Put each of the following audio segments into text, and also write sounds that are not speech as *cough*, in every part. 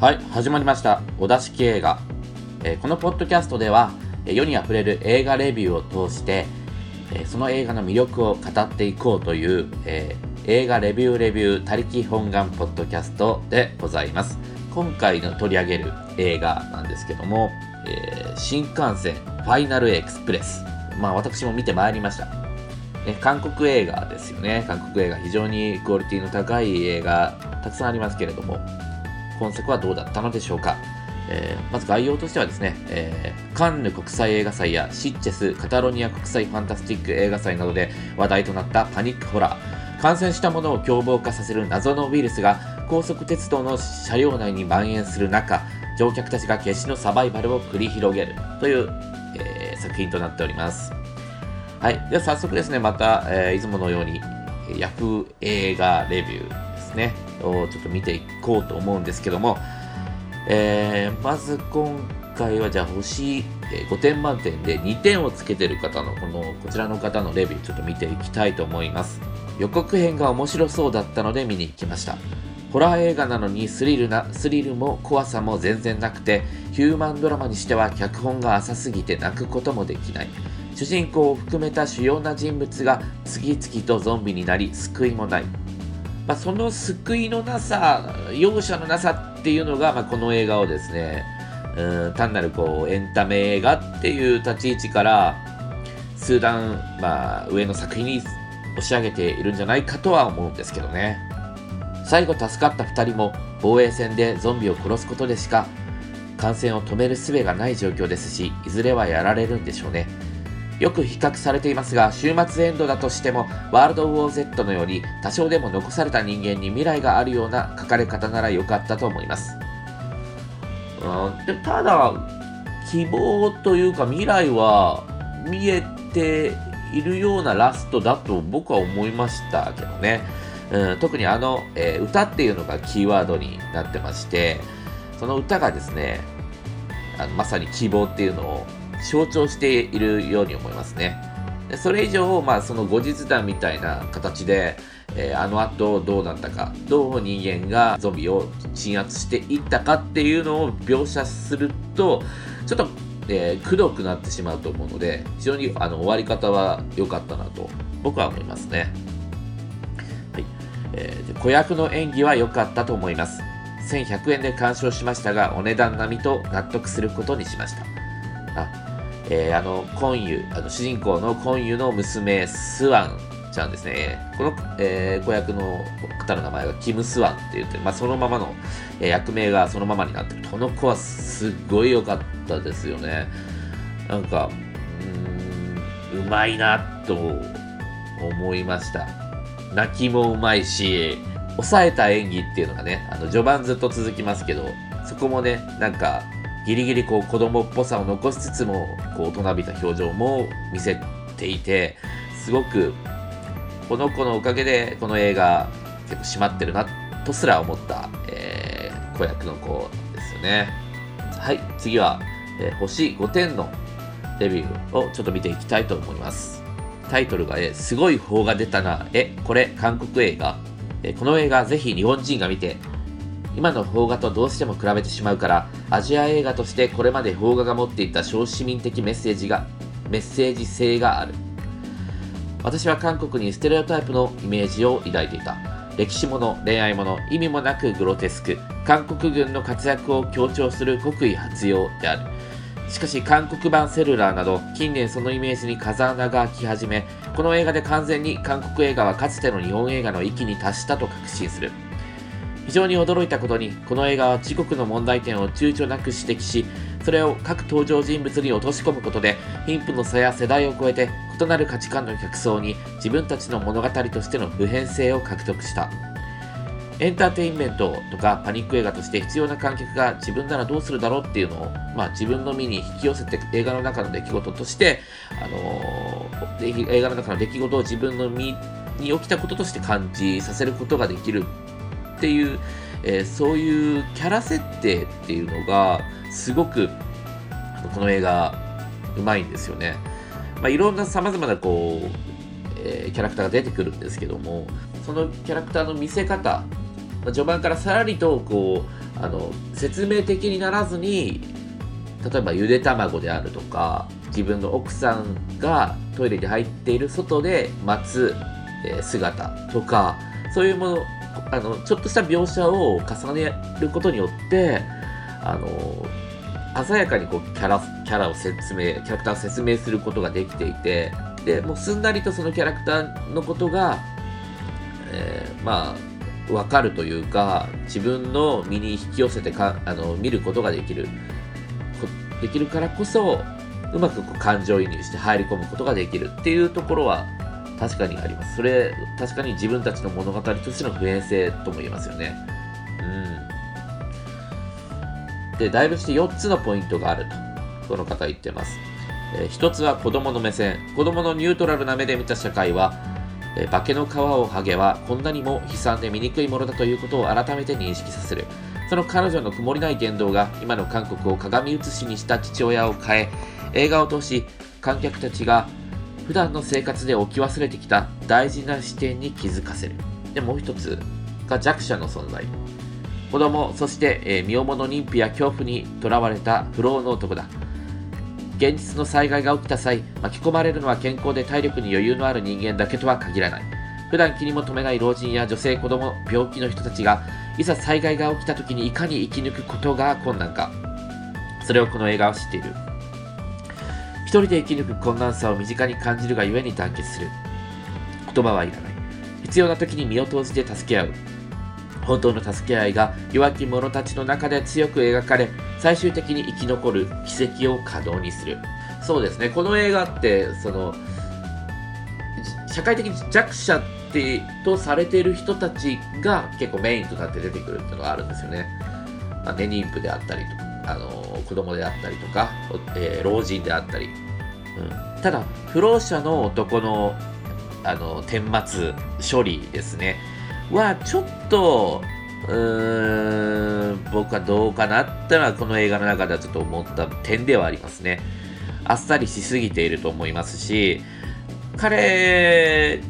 はい始まりましたお出し映画、えーこのポッドキャストでは世にあふれる映画レビューを通して、えーその映画の魅力を語っていこうという、えー映画レビューレビュー他力本願ポッドキャストでございます。今回の取り上げる映画なんですけども、え新幹線ファイナルエクスプレス。まあ私も見てまいりました。ね、韓国映画ですよね。韓国映画、非常にクオリティの高い映画、たくさんありますけれども、今作はどうだったのでしょうか。えーまず概要としてはですね、えーカンヌ国際映画祭やシッチェス、カタロニア国際ファンタスティック映画祭などで話題となったパニックホラー。感染したものを凶暴化させる謎のウイルスが高速鉄道の車両内に蔓延する中、乗客たちが決死のサバイバルを繰り広げるという、えー作品となっております。はい。では早速ですね、また、えーいつものように、えーヤフー映画レビューですね、をちょっと見ていこうと思うんですけども、えーまず今回はじゃあ星、5点満点で2点をつけてる方のこのこちらの方のレビューちょっと見ていきたいと思います。予告編が面白そうだったので見に行きました。ホラー映画なのにスリルなスリルも怖さも全然なくてヒューマンドラマにしては脚本が浅すぎて泣くこともできない。主人公を含めた主要な人物が次々とゾンビになり救いもない。まあ、その救いのなさ、容赦のなさっていうのが、まあ、この映画をですね、うん単なるこうエンタメ映画っていう立ち位置から、数段、まあ、上の作品に押し上げているんじゃないかとは思うんですけどね。最後助かった2人も防衛戦でゾンビを殺すことでしか感染を止める術がない状況ですし、いずれはやられるんでしょうね。よく比較されていますが、終末エンドだとしても、ワールドウォー Z のように多少でも残された人間に未来があるような書かれ方なら良かったと思います。うん、でただ、希望というか未来は見えているようなラストだと僕は思いましたけどね。うん、特にあの、えー歌っていうのがキーワードになってまして、その歌がですね、あのまさに希望っていうのを象徴しているように思いますね。でそれ以上、まあ、その後日談みたいな形で、えーあの後どうなったか、どう人間がゾンビを鎮圧していったかっていうのを描写すると、ちょっと、えー、くどくなってしまうと思うので、非常にあの終わり方は良かったなと僕は思いますね。はいえー子役の演技は良かったと思います。1100円で鑑賞しましたが、お値段並みと納得することにしました。あ、えーあの、コンユ、あの主人公のコンユの娘、スワンちゃんですね。この、えー子役の方の名前がキム・スワンって言って、まあ、そのままの、えー役名がそのままになってる。この子はすっごい良かったですよね。なんか、うーん、うまいなと思いました。泣きもうまいし、抑えた演技っていうのがね、あの序盤ずっと続きますけど、そこもね、なんか、ギリギリこう子供っぽさを残しつつも、こう大人びた表情も見せていて、すごく、この子のおかげでこの映画結構締まってるなとすら思った、えー子役の子ですよね。はい、次は、えー星5点のレビューをちょっと見ていきたいと思います。タイトルが、えーすごい方が出たな。え、これ韓国映画えーこの映画ぜひ日本人が見て、今の邦画とどうしても比べてしまうから、アジア映画としてこれまで邦画が持っていた小市民的メッセージが、メッセージ性がある。私は韓国にステレオタイプのイメージを抱いていた。歴史もの、恋愛もの、意味もなくグロテスク、韓国軍の活躍を強調する国威発揚である。しかし韓国版セルラーなど近年そのイメージに風穴が開き始めこの映画で完全に韓国映画はかつての日本映画の域に達したと確信する非常に驚いたことにこの映画は自国の問題点を躊躇なく指摘しそれを各登場人物に落とし込むことで貧富の差や世代を超えて異なる価値観の客層に自分たちの物語としての普遍性を獲得した。エンターテインメントとかパニック映画として必要な観客が自分ならどうするだろうっていうのを、まあ、自分の身に引き寄せて映画の中の出来事として、あのー映画の中の出来事を自分の身に起きたこととして感じさせることができる。っていう、えーそういうキャラ設定っていうのがすごくこの映画うまいんですよね。まあ、いろんなさまざまなこう、えーキャラクターが出てくるんですけどもそのキャラクターの見せ方ま序盤からさらりとこうあの説明的にならずに例えばゆで卵であるとか自分の奥さんがトイレに入っている外で待つ、姿とかそういうものあのちょっとした描写を重ねることによってあの鮮やかにこうキャラキャラを説明キャラクターを説明することができていてでもうすんなりとそのキャラクターのことが、えー、まあ分かるというか自分の身に引き寄せてかあの見ることができるできるからこそうまくこう感情移入して入り込むことができるっていうところは確かにあります。それ、確かに自分たちの物語としての普遍性とも言えますよね。うん。で、だいぶして4つのポイントがあると、この方言ってます。えー、1つは子供の目線。子供のニュートラルな目で見た社会は、えー、化けの皮を剥げはこんなにも悲惨で醜いものだということを改めて認識させる。その彼女の曇りない言動が今の韓国を鏡写しにした父親を変え、映画を通し観客たちが普段の生活で置き忘れてきた大事な視点に気づかせる。で、もう一つが弱者の存在。子供、そして、えー、身重の妊婦や恐怖にとらわれた不老の男だ。現実の災害が起きた際、巻き込まれるのは健康で体力に余裕のある人間だけとは限らない。普段気にも留めない老人や女性、子供、病気の人たちが、いざ災害が起きた時にいかに生き抜くことが困難か。それをこの映画は知っている。一人で生き抜く困難さを身近に感じるがゆえに団結する。言葉はいらない。必要な時に身を投じて助け合う。本当の助け合いが弱き者たちの中で強く描かれ、最終的に生き残る奇跡を可能にする。そうですね、この映画って、その、社会的に弱者ってとされている人たちが結構メインとなって出てくるっていうのがあるんですよね。まあ、ね、妊婦であったりとか。あの子供であったりとか、えー、老人であったり、うん、ただ不老者の男のあの顛末処理ですね。はちょっとうーん僕はどうかなってのはこの映画の中ではちょっと思った点ではありますね。あっさりしすぎていると思いますし彼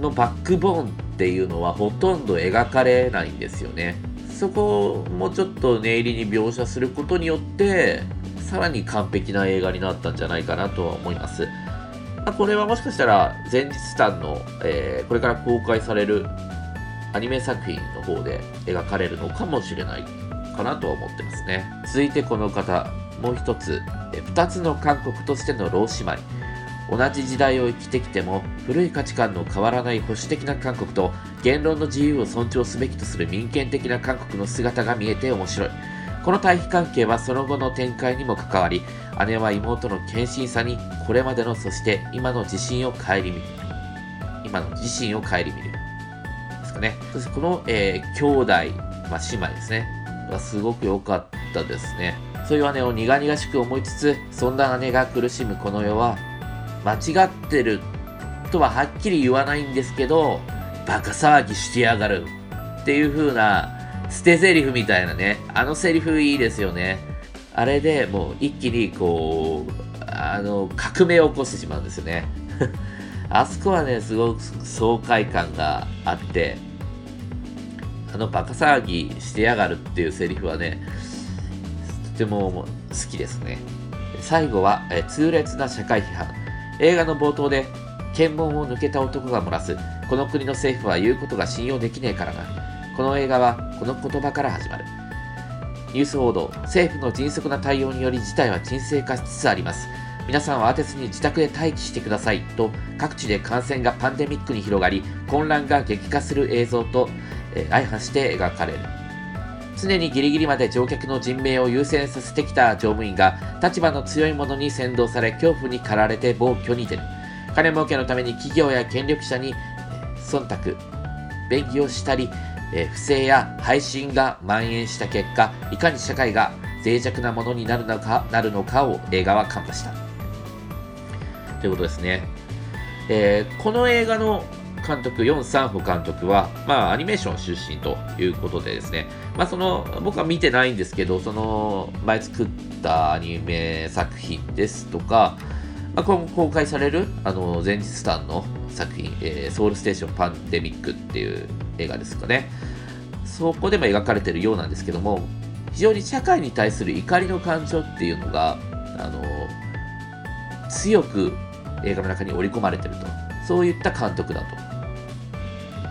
のバックボーンっていうのはほとんど描かれないんですよね。そこをもうちょっと念入りに描写することによってさらに完璧な映画になったんじゃないかなとは思います。まあ、これはもしかしたら前日譚の、えー、これから公開されるアニメ作品の方で描かれるのかもしれないかなとは思ってますね。続いてこの方、もう一つ、2つの韓国としての老姉妹。同じ時代を生きてきても古い価値観の変わらない保守的な韓国と言論の自由を尊重すべきとする民権的な韓国の姿が見えて面白い。この対比関係はその後の展開にも関わり姉は妹の献身さにこれまでのそして今の自信を顧みる。今の自身を顧みる。ですかね。そしてこの、えー、兄弟、まあ、姉妹ですね。はすごく良かったですね。そういう姉を苦々しく思いつつそんな姉が苦しむこの世は間違ってるとははっきり言わないんですけど、バカ騒ぎしてやがるっていう風な捨て台詞みたいなね、あのセリフいいですよね。あれでもう一気にこう、あの、革命を起こしてしまうんですよね。*laughs* あそこはね、すごく爽快感があって、あのバカ騒ぎしてやがるっていうセリフはね、とても好きですね。最後は、え痛烈な社会批判。映画の冒頭で検問を抜けた男が漏らす。この国の政府は言うことが信用できねえからな。この映画はこの言葉から始まる。ニュース報道。政府の迅速な対応により事態は沈静化しつつあります。皆さんは当てずに自宅で待機してください。と各地で感染がパンデミックに広がり混乱が激化する映像と、え、相反して描かれる。常にギリギリまで乗客の人命を優先させてきた乗務員が立場の強い者に先導され恐怖に駆られて暴挙に出る。金儲けのために企業や権力者に忖度便宜をしたり不正や配信が蔓延した結果いかに社会が脆弱なものになるのかなるのかを映画は看破した。ということですね、えー、この映画の監督、ヨン・サンホ監督は、まあ、アニメーション出身ということでですね、まあ、その、僕は見てないんですけど、その、前作ったアニメ作品ですとか、まあ、今後公開される、あの、前日譚の作品、えー、ソウルステーションパンデミックっていう映画ですかね。そこでも描かれているようなんですけども非常に社会に対する怒りの感情っていうのがあの強く映画の中に織り込まれてると。そういった監督だと。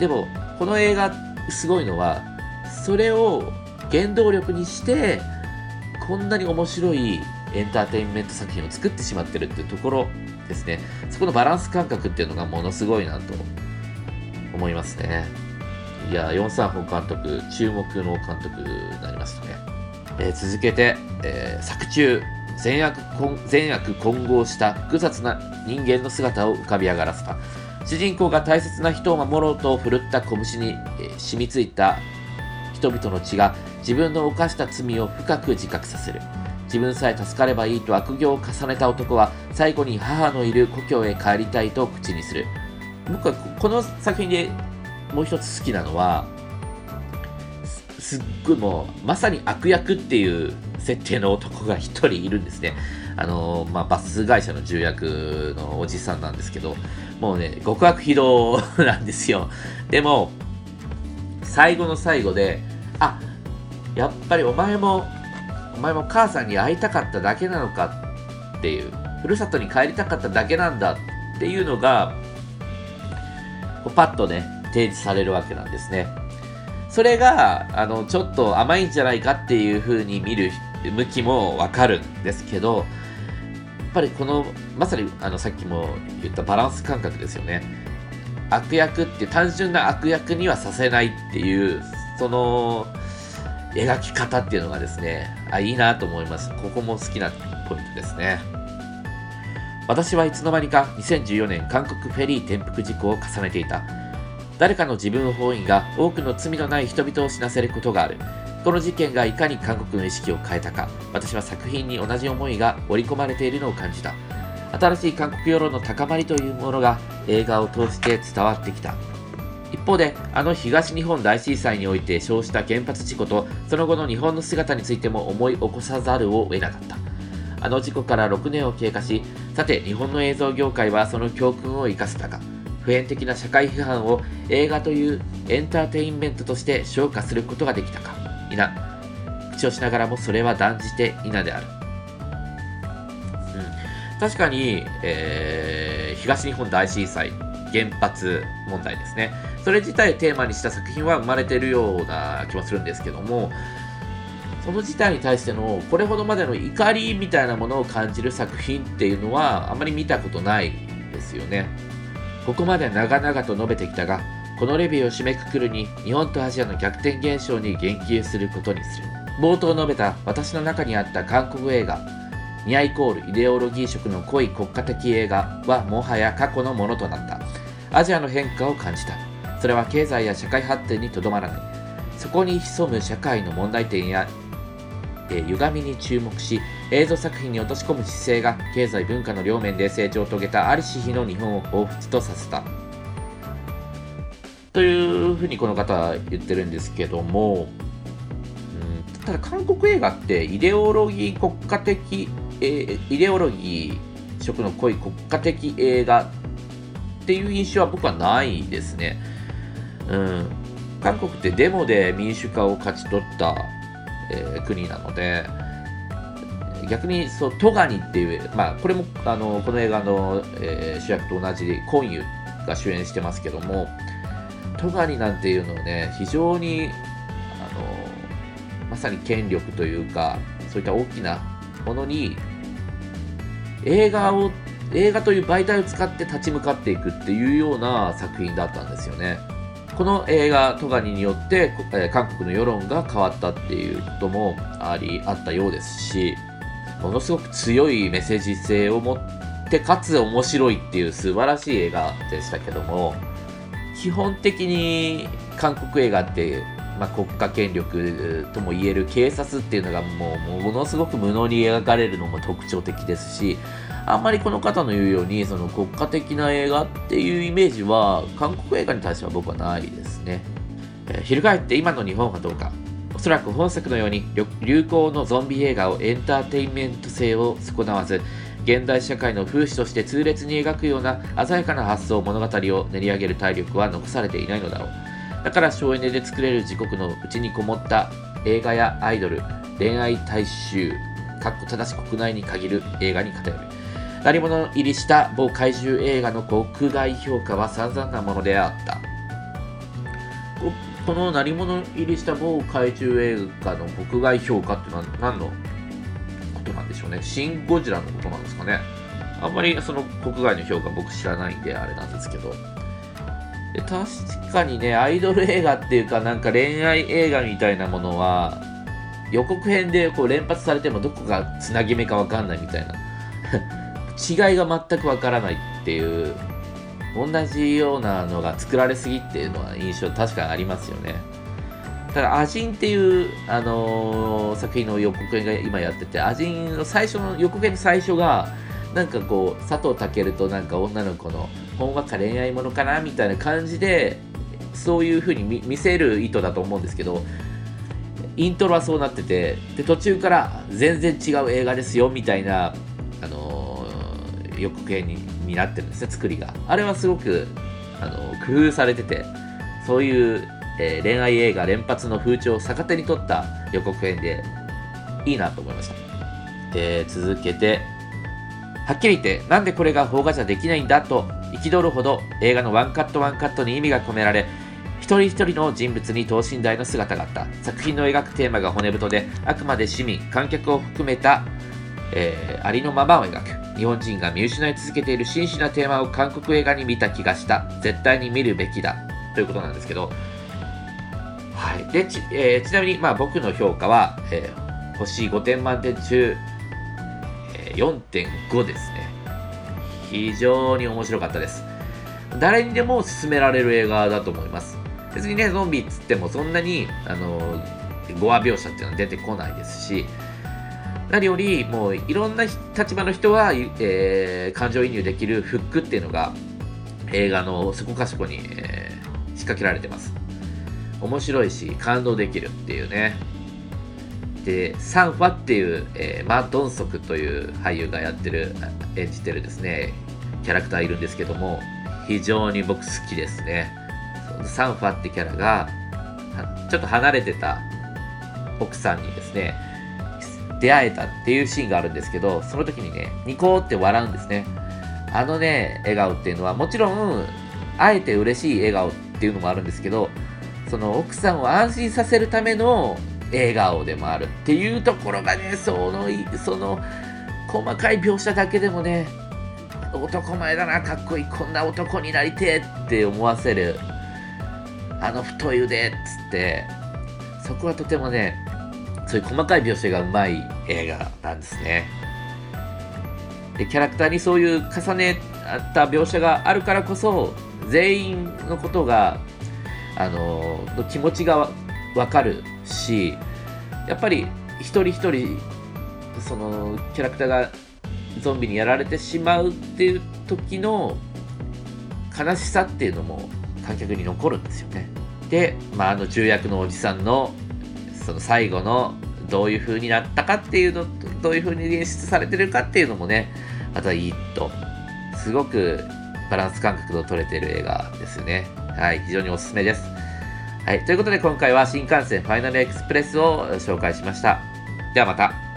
でもこの映画すごいのはそれを原動力にしてこんなに面白いエンターテインメント作品を作ってしまってるっていうところですね。そこのバランス感覚っていうのがものすごいなと思いますね。いやヨン・サンホン監督注目の監督になりましたね、えー、続けて、えー、作中善悪善悪混合した複雑な人間の姿を浮かび上がらせた。主人公が大切な人を守ろうと振るった拳に、えー、染みついた人々の血が自分の犯した罪を深く自覚させる。自分さえ助かればいいと悪行を重ねた男は最後に母のいる故郷へ帰りたいと口にする。僕はこの作品でもう一つ好きなのはすっごいもうまさに悪役っていう設定の男が一人いるんですね。あのまあ、バス会社の重役のおじさんなんですけどもうね極悪非道なんですよ。でも最後の最後であやっぱりお前もお前も母さんに会いたかっただけなのかっていうふるさとに帰りたかっただけなんだっていうのがパッとね提示されるわけなんですね。それがあのちょっと甘いんじゃないかっていう風に見る向きもわかるんですけどぱりこのまさにあのさっきも言ったバランス感覚ですよね。悪役って単純な悪役にはさせないっていうその描き方っていうのがですねあいいなと思います。ここも好きなポイントですね。私はいつの間にか2014年韓国フェリー転覆事故を重ねていた。誰かの自分本位が多くの罪のない人々を死なせることがある。この事件がいかに韓国の意識を変えたか。私は作品に同じ思いが織り込まれているのを感じた。新しい韓国世論の高まりというものが映画を通して伝わってきた。一方であの東日本大震災において生じた原発事故とその後の日本の姿についても思い起こさざるを得なかった。あの事故から6年を経過しさて日本の映像業界はその教訓を生かせたか。普遍的な社会批判を映画というエンターテインメントとして消化することができたか。否口をしながらもそれは断じて否である、うん、確かに、えー、東日本大震災原発問題ですね。それ自体テーマにした作品は生まれてるような気もするんですけどもその事態に対してのこれほどまでの怒りみたいなものを感じる作品っていうのはあまり見たことないですよね。ここまで長々と述べてきたがこのレビューを締めくくるに日本とアジアの逆転現象に言及することにする。冒頭述べた私の中にあった韓国映画ニアイコールイデオロギー色の濃い国家的映画はもはや過去のものとなった。アジアの変化を感じた。それは経済や社会発展にとどまらない。そこに潜む社会の問題点や、えー、歪みに注目し映像作品に落とし込む姿勢が経済文化の両面で成長を遂げたありし日の日本を彷彿とさせた。というふうにこの方は言ってるんですけども、うん、ただ韓国映画ってイデオロギー国家的、えー、イデオロギー色の濃い国家的映画っていう印象は僕はないですね。うん、韓国ってデモで民主化を勝ち取った、えー、国なので、逆にそうトガニっていう、まあ、これもあのこの映画の、えー、主役と同じコンユが主演してますけども、トガニなんていうのをね、非常に、あの、まさに権力というか、そういった大きなものに、映画を、映画という媒体を使って立ち向かっていくっていうような作品だったんですよね。この映画、トガニによって、え韓国の世論が変わったっていうこともあり、あったようですし、ものすごく強いメッセージ性を持って、かつ面白いっていう素晴らしい映画でしたけども、基本的に韓国映画って、まあ、国家権力ともいえる警察っていうのがもうものすごく無能に描かれるのも特徴的ですしあんまりこの方の言うようにその国家的な映画っていうイメージは韓国映画に対しては僕はないですね、えー、翻って今の日本はどうか。おそらく本作のように流行のゾンビ映画をエンターテインメント性を損なわず現代社会の風刺として痛烈に描くような鮮やかな発想物語を練り上げる体力は残されていないのだろうだから省エネで作れる時刻のうちにこもった映画やアイドル、恋愛大衆、かっこ正し国内に限る映画に偏る。何者入りした某怪獣映画の国外評価は散々なものであった。この何者入りした某怪獣映画の国外評価ってのは何の？ことなんでしょうね。シン・ゴジラのことなんですかね。あんまりその国外の評価僕知らないんであれなんですけど。で確かにね、アイドル映画っていうかなんか恋愛映画みたいなものは予告編でこう連発されてもどこがつなぎ目かわかんないみたいな *laughs* 違いが全くわからないっていう同じようなのが作られすぎっていうのは印象確かにありますよねただ、アジンっていう、あのー、作品の予告編が今やってて、アジンの最初の予告編の最初が、なんかこう、佐藤健となんか女の子のほんわか恋愛ものかなみたいな感じで、そういう風に見せる意図だと思うんですけど、イントロはそうなってて、で、途中から全然違う映画ですよみたいな、あのー、予告編にになってるんですね、作りが。あれはすごく、あのー、工夫されてて、そういう、えー、恋愛映画連発の風潮を逆手に取った予告編で、いいなと思いました。で、続けて、はっきり言って、なんでこれが邦画じゃできないんだと憤るほど映画のワンカットワンカットに意味が込められ、一人一人の人物に等身大の姿があった。作品の描くテーマが骨太で、あくまで市民、観客を含めた、えー、ありのままを描く。日本人が見失い続けている真摯なテーマを韓国映画に見た気がした。絶対に見るべきだ。ということなんですけど、はい。で、ち,、えー、ちなみに、まあ僕の評価は、えー、星5点満点中、4.5ですね。非常に面白かったです。誰にでも勧められる映画だと思います。別にね、ゾンビっつってもそんなに、あの、語話描写っていうのは出てこないですし、何より、もういろんな立場の人は、えー、感情移入できるフックっていうのが映画のそこかしこに、えー、仕掛けられてます。面白いし、感動できるっていうね。で、サンファっていう、えー、マ・ドンソクという俳優がやってる、演じてるですね、キャラクターいるんですけども、非常に僕好きですね。サンファってキャラが、ちょっと離れてた奥さんにですね、出会えたっていうシーンがあるんですけど、その時にね、ニコって笑うんですね。あのね、笑顔っていうのは、もちろん、あえて嬉しい笑顔っていうのもあるんですけど、その奥さんを安心させるための笑顔でもあるっていうところがね、その、その、細かい描写だけでもね、男前だな、かっこいい、こんな男になりてえって思わせる、あの太い腕っつって、そこはとてもね、そういう細かい描写がうまい映画なんですね。で、キャラクターにそういう重ねた描写があるからこそ、全員のことが、あの、の気持ちがわかるしやっぱり一人一人そのキャラクターがゾンビにやられてしまうっていう時の悲しさっていうのも観客に残るんですよね。で、まあ、あの重役のおじさんのその最後のどういう風になったかっていうのどういう風に演出されてるかっていうのもねまたいいとすごくバランス感覚の取れてる映画ですよね。はい、非常におすすめです。はい。ということで今回は新幹線ファイナルエクスプレスを紹介しました。ではまた。